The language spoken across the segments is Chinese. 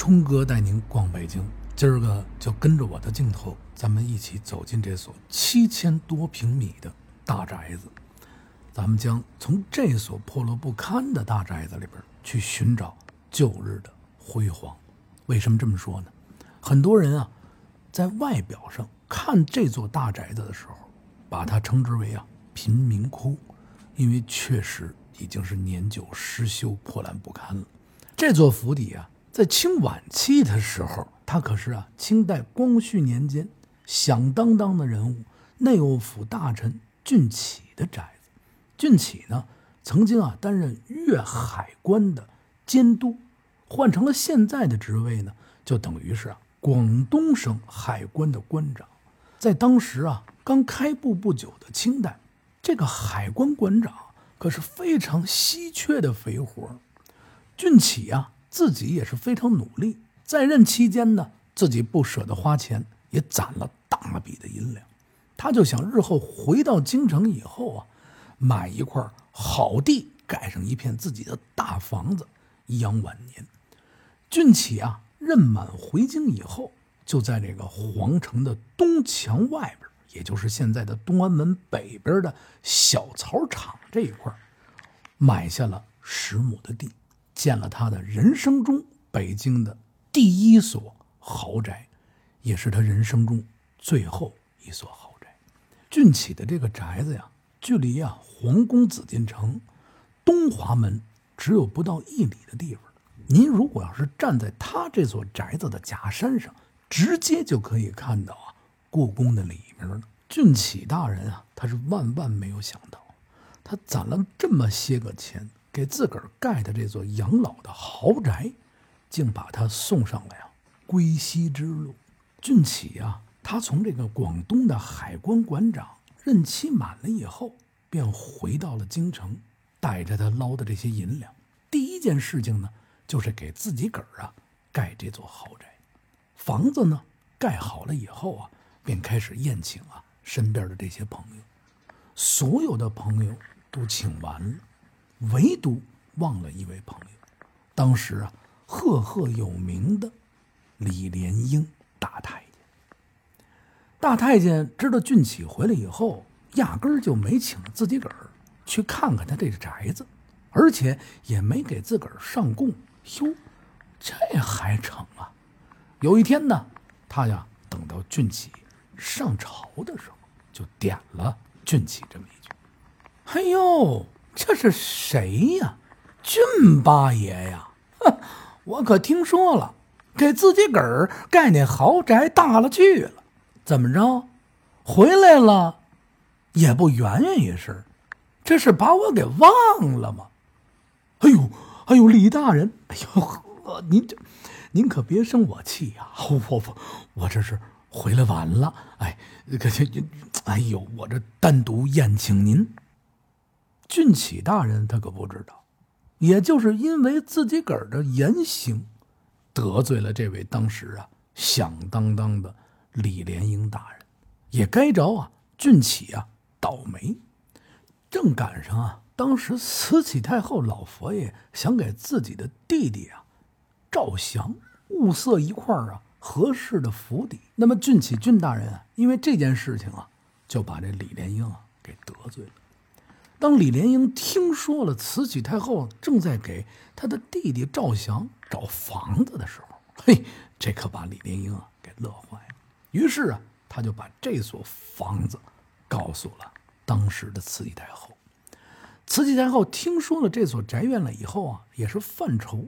冲哥带您逛北京，今儿个就跟着我的镜头，咱们一起走进这所七千多平米的大宅子。咱们将从这所破落不堪的大宅子里边去寻找旧日的辉煌。为什么这么说呢？很多人啊，在外表上看这座大宅子的时候，把它称之为啊贫民窟，因为确实已经是年久失修、破烂不堪了。这座府邸啊。在清晚期的时候，他可是啊，清代光绪年间响当当的人物，内务府大臣俊启的宅子。俊启呢，曾经啊担任粤海关的监督，换成了现在的职位呢，就等于是啊广东省海关的关长。在当时啊刚开埠不久的清代，这个海关关长可是非常稀缺的肥活。俊启啊。自己也是非常努力，在任期间呢，自己不舍得花钱，也攒了大笔的银两。他就想日后回到京城以后啊，买一块好地，盖上一片自己的大房子，颐养晚年。俊启啊，任满回京以后，就在这个皇城的东墙外边，也就是现在的东安门北边的小草场这一块，买下了十亩的地。建了他的人生中北京的第一所豪宅，也是他人生中最后一所豪宅。俊起的这个宅子呀，距离啊皇宫紫禁城东华门只有不到一里的地方。您如果要是站在他这座宅子的假山上，直接就可以看到啊故宫的里面了。俊起大人啊，他是万万没有想到，他攒了这么些个钱。给自个儿盖的这座养老的豪宅，竟把他送上了呀归西之路。俊启呀，他从这个广东的海关馆长任期满了以后，便回到了京城，带着他捞的这些银两，第一件事情呢，就是给自己个儿啊盖这座豪宅。房子呢盖好了以后啊，便开始宴请啊身边的这些朋友，所有的朋友都请完了。唯独忘了一位朋友，当时啊，赫赫有名的李莲英大太监。大太监知道俊启回来以后，压根儿就没请自己个儿去看看他这个宅子，而且也没给自个儿上供。哟，这还成啊！有一天呢，他呀等到俊启上朝的时候，就点了俊启这么一句：“哎呦！”这是谁呀？俊八爷呀！哼，我可听说了，给自己个儿盖那豪宅大了去了。怎么着？回来了，也不圆圆一声，这是把我给忘了吗？哎呦，哎呦，李大人，哎呦呵，您这，您可别生我气呀！我我我这是回来晚了，哎，可这，哎呦，我这单独宴请您。俊启大人他可不知道，也就是因为自己个儿的言行，得罪了这位当时啊响当当的李莲英大人，也该着啊俊启啊倒霉。正赶上啊，当时慈禧太后老佛爷想给自己的弟弟啊赵祥物色一块啊合适的府邸，那么俊启俊大人啊，因为这件事情啊，就把这李莲英啊给得罪了。当李莲英听说了慈禧太后正在给他的弟弟赵祥找房子的时候，嘿，这可把李莲英啊给乐坏了。于是啊，他就把这所房子告诉了当时的慈禧太后。慈禧太后听说了这所宅院了以后啊，也是犯愁。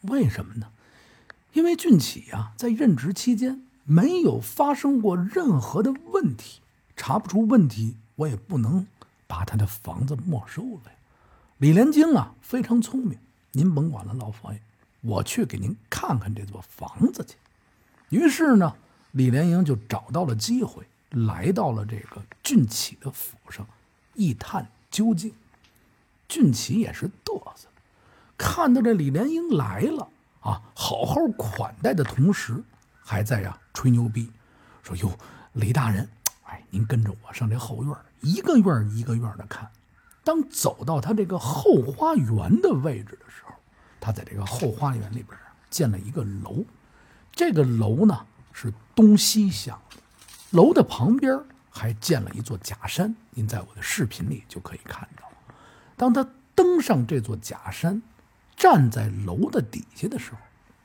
为什么呢？因为俊启啊在任职期间没有发生过任何的问题，查不出问题，我也不能。把他的房子没收了呀。李莲英啊，非常聪明。您甭管了，老佛爷，我去给您看看这座房子去。于是呢，李莲英就找到了机会，来到了这个俊启的府上，一探究竟。俊启也是嘚瑟，看到这李莲英来了啊，好好款待的同时，还在呀吹牛逼，说：“哟，李大人，哎，您跟着我上这后院。”一个院一个院的看，当走到他这个后花园的位置的时候，他在这个后花园里边建了一个楼，这个楼呢是东西向，楼的旁边还建了一座假山。您在我的视频里就可以看到。当他登上这座假山，站在楼的底下的时候，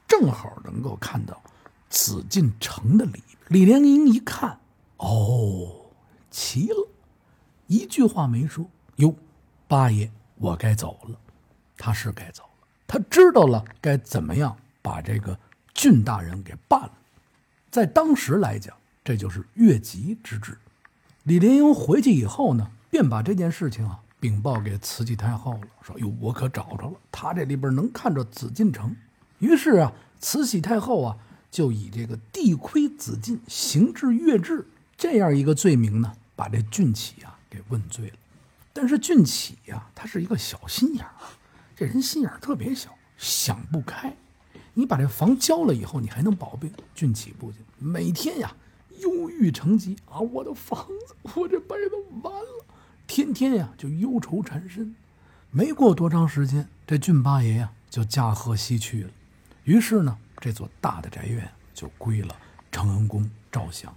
正好能够看到紫禁城的里面。李莲英一看，哦，齐了，一句话没说。哟，八爷，我该走了。他是该走了，他知道了该怎么样把这个郡大人给办了。在当时来讲，这就是越级之治。李莲英回去以后呢，便把这件事情啊。禀报给慈禧太后了，说：“哟，我可找着了，他这里边能看着紫禁城。”于是啊，慈禧太后啊，就以这个地亏紫禁、行至越制这样一个罪名呢，把这俊启啊给问罪了。但是俊启呀，他是一个小心眼儿，这人心眼儿特别小，想不开。你把这房交了以后，你还能保命俊启不行，每天呀忧郁成疾啊，我的房子，我这辈子完了。天天呀就忧愁缠身，没过多长时间，这俊八爷呀就驾鹤西去了。于是呢，这座大的宅院就归了承恩宫赵祥。